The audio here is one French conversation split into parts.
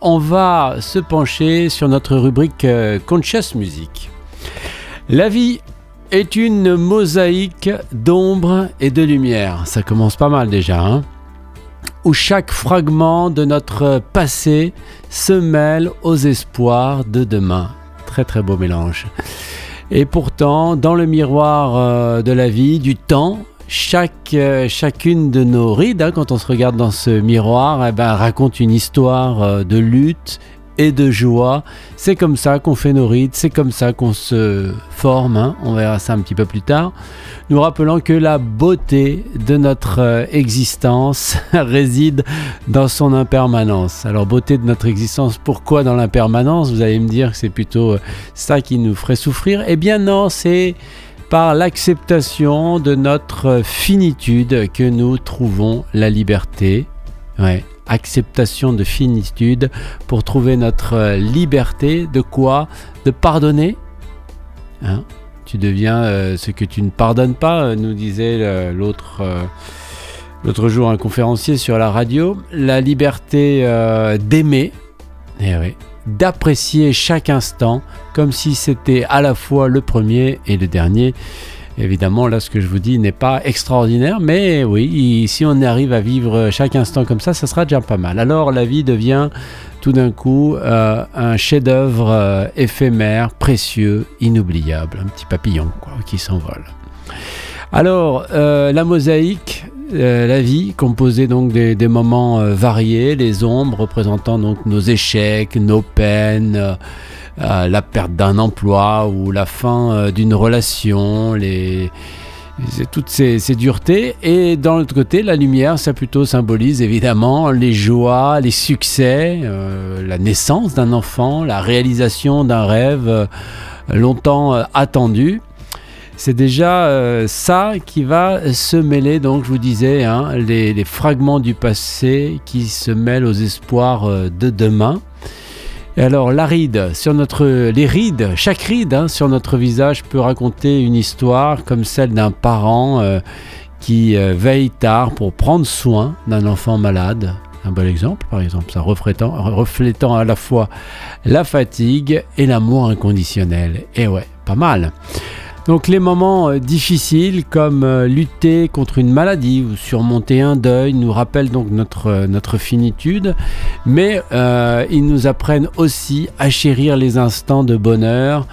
On va se pencher sur notre rubrique euh, Conscious Music. La vie est une mosaïque d'ombre et de lumière. Ça commence pas mal déjà, hein Où chaque fragment de notre passé se mêle aux espoirs de demain. Très très beau mélange. Et pourtant, dans le miroir euh, de la vie, du temps, chaque, euh, chacune de nos rides, hein, quand on se regarde dans ce miroir, eh ben, raconte une histoire euh, de lutte et de joie. C'est comme ça qu'on fait nos rides, c'est comme ça qu'on se forme. Hein. on verra ça un petit peu plus tard. Nous rappelant que la beauté de notre euh, existence réside dans son impermanence. Alors beauté de notre existence, pourquoi dans l'impermanence? Vous allez me dire que c'est plutôt ça qui nous ferait souffrir. Eh bien non, c'est par l'acceptation de notre finitude que nous trouvons la liberté. Ouais, acceptation de finitude pour trouver notre liberté. De quoi? De pardonner. Hein? Tu deviens euh, ce que tu ne pardonnes pas, nous disait euh, l'autre. Euh, l'autre jour, un conférencier sur la radio, la liberté d'aimer, eh oui, d'apprécier chaque instant comme si c'était à la fois le premier et le dernier. Évidemment, là, ce que je vous dis n'est pas extraordinaire, mais oui, si on arrive à vivre chaque instant comme ça, ça sera déjà pas mal. Alors, la vie devient tout d'un coup euh, un chef-d'œuvre euh, éphémère, précieux, inoubliable, un petit papillon quoi, qui s'envole. Alors, euh, la mosaïque, euh, la vie, composée donc des, moments euh, variés, les ombres représentant donc nos échecs, nos peines, la perte d'un emploi ou la fin d'une relation, toutes ces, duretés. Et dans l'autre côté, la lumière, ça plutôt symbolise évidemment les joies, les succès, la naissance d'un enfant, la réalisation d'un rêve longtemps attendu c'est déjà euh, ça qui va se mêler, donc je vous disais, hein, les, fragments du passé qui se mêlent aux espoirs euh, de demain. Et alors la ride, sur notre, les rides, chaque ride hein, sur notre visage peut raconter une histoire comme celle d'un parent euh, qui veille tard pour prendre soin d'un enfant malade. Un bel exemple, par exemple, ça reflétant, reflétant à la fois la fatigue et l'amour inconditionnel. Et ouais, pas mal. Donc les moments euh, difficiles comme euh, lutter contre une maladie ou surmonter un deuil nous rappellent donc notre, euh, notre finitude, mais ils nous apprennent aussi à chérir les instants de bonheur,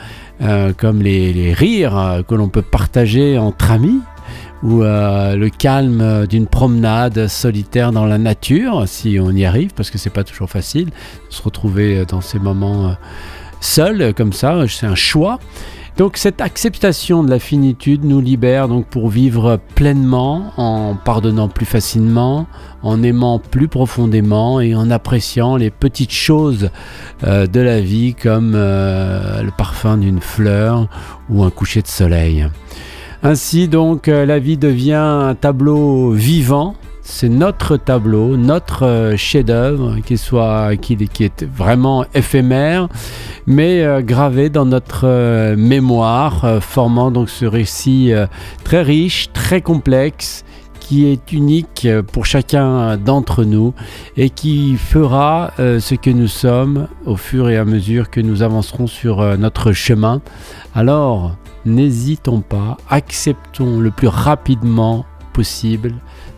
comme les, les rires que l'on peut partager entre amis, ou le calme d'une promenade solitaire dans la nature, si on y arrive, parce que c'est pas toujours facile de se retrouver dans ces moments seuls comme ça, c'est un choix. Donc cette acceptation de la finitude nous libère donc pour vivre pleinement en pardonnant plus facilement, en aimant plus profondément et en appréciant les petites choses euh, de la vie comme euh, le parfum d'une fleur ou un coucher de soleil. Ainsi donc euh, la vie devient un tableau vivant c'est notre tableau, notre euh, chef-d'œuvre qui qui, est vraiment éphémère, mais euh, gravé dans notre euh, mémoire, formant donc ce récit très riche, très complexe qui est unique pour chacun d'entre nous et qui fera ce que nous sommes au fur et à mesure que nous avancerons sur notre chemin. Alors, n'hésitons pas, acceptons le plus rapidement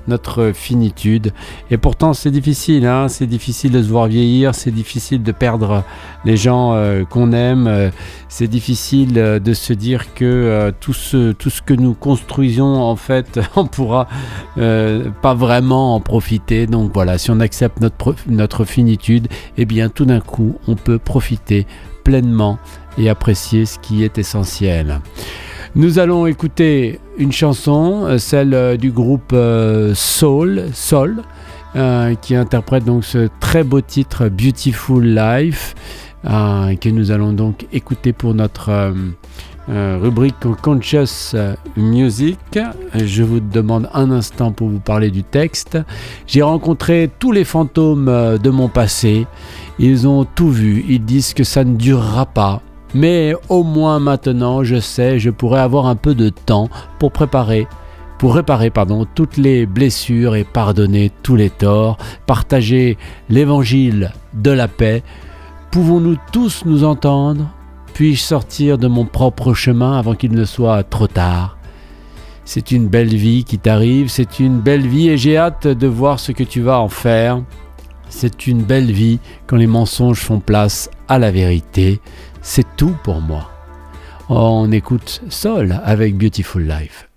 notre finitude. Et pourtant, c'est difficile, hein c'est difficile de se voir vieillir, c'est difficile de perdre les gens euh, qu'on aime, euh, c'est difficile euh, de se dire que tout, ce, tout ce que nous construisons, en fait, on pourra pas vraiment en profiter. Donc voilà, si on accepte notre, notre finitude, eh bien tout d'un coup, on peut profiter pleinement et apprécier ce qui est essentiel. Nous allons écouter une chanson, euh, celle euh, du groupe euh, Soul, Soul, qui interprète donc ce très beau titre Beautiful Life, que nous allons donc écouter pour notre rubrique Conscious Music. Je vous demande un instant pour vous parler du texte. J'ai rencontré tous les fantômes de mon passé. Ils ont tout vu. Ils disent que ça ne durera pas mais au moins maintenant, je sais, je pourrais avoir un peu de temps pour préparer pour réparer pardon, toutes les blessures et pardonner tous les torts, partager l'évangile de la paix. Pouvons-nous tous nous entendre? Puis-je sortir de mon propre chemin avant qu'il ne soit trop tard? C'est une belle vie qui t'arrive, c'est une belle vie et j'ai hâte de voir ce que tu vas en faire. C'est une belle vie quand les mensonges font place à la vérité. C'est tout pour moi. On écoute Sol avec Beautiful Life.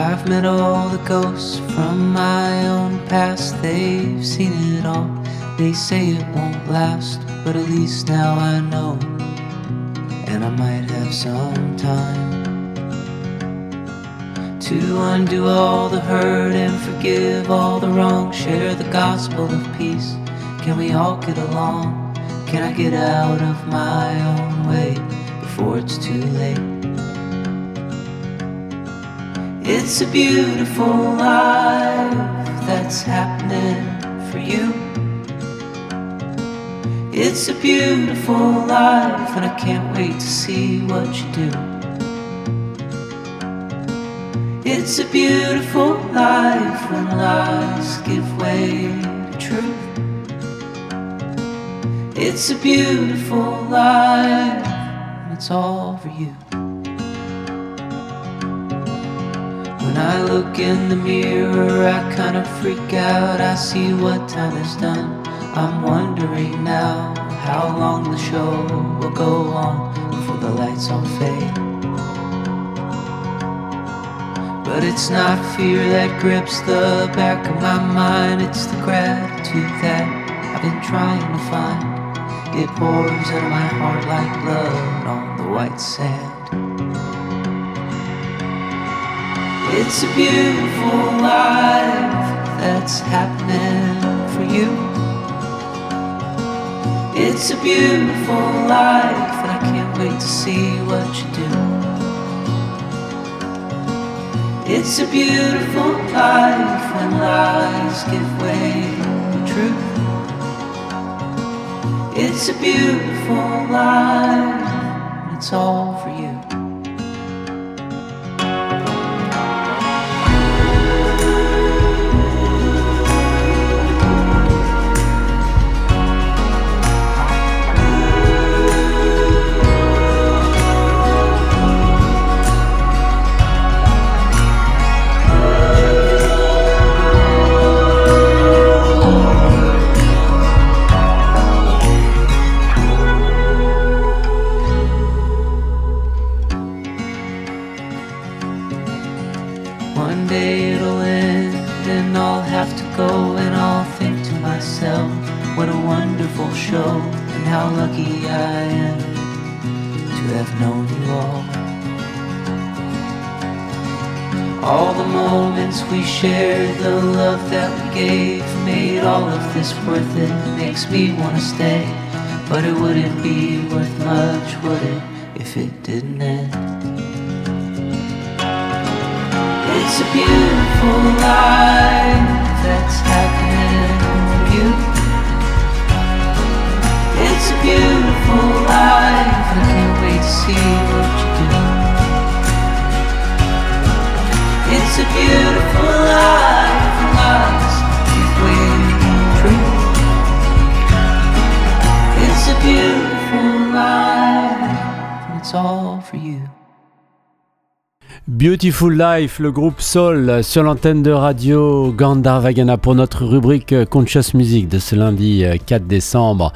I've met all the ghosts from my own past, they've seen it all. They say it won't last, but at least now I know. And I might have some time to undo all the hurt and forgive all the wrong. Share the gospel of peace. Can we all get along? Can I get out of my own way before it's too late? It's a beautiful life that's happening for you. It's a beautiful life, and I can't wait to see what you do. It's a beautiful life when lies give way to truth. It's a beautiful life, it's all for you. When I look in the mirror, I kinda freak out. I see what time is done. I'm wondering now how long the show will go on before the lights all fade. But it's not fear that grips the back of my mind, it's the gratitude that I've been trying to find. It pours out of my heart like blood on the white sand. It's a beautiful life that's happening for you. It's a beautiful life, and I can't wait to see what you do. It's a beautiful life when lies give way to truth. It's a beautiful life, it's all for you. We shared, the love that we gave, made all of this worth it. Makes me wanna stay, but it wouldn't be worth much, would it, if it didn't end? It's a beautiful life that's happening beautiful life, I can't wait to see you Beautiful Life, le groupe Soul sur l'antenne de radio Gandharvagana pour notre rubrique Conscious Music de ce lundi 4 décembre.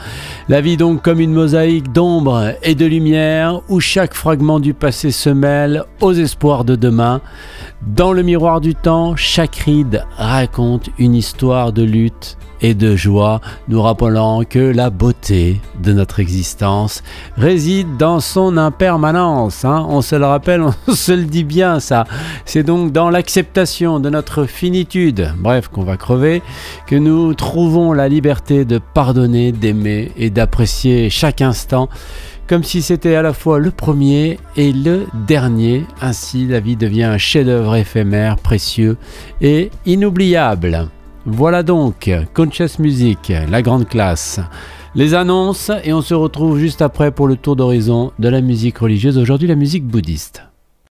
La vie donc comme une mosaïque d'ombre et de lumière où chaque fragment du passé se mêle aux espoirs de demain. Dans le miroir du temps, chaque ride raconte une histoire de lutte et de joie, nous rappelant que la beauté de notre existence réside dans son impermanence. Hein. On se le rappelle, on se le dit bien ça. C'est donc dans l'acceptation de notre finitude, bref, qu'on va crever, que nous trouvons la liberté de pardonner, d'aimer et d'apprécier chaque instant comme si c'était à la fois le premier et le dernier. Ainsi, la vie devient un chef-d'œuvre éphémère, précieux et inoubliable. Voilà donc Conscious Music, la grande classe. Les annonces et on se retrouve juste après pour le tour d'horizon de la musique religieuse, aujourd'hui la musique bouddhiste.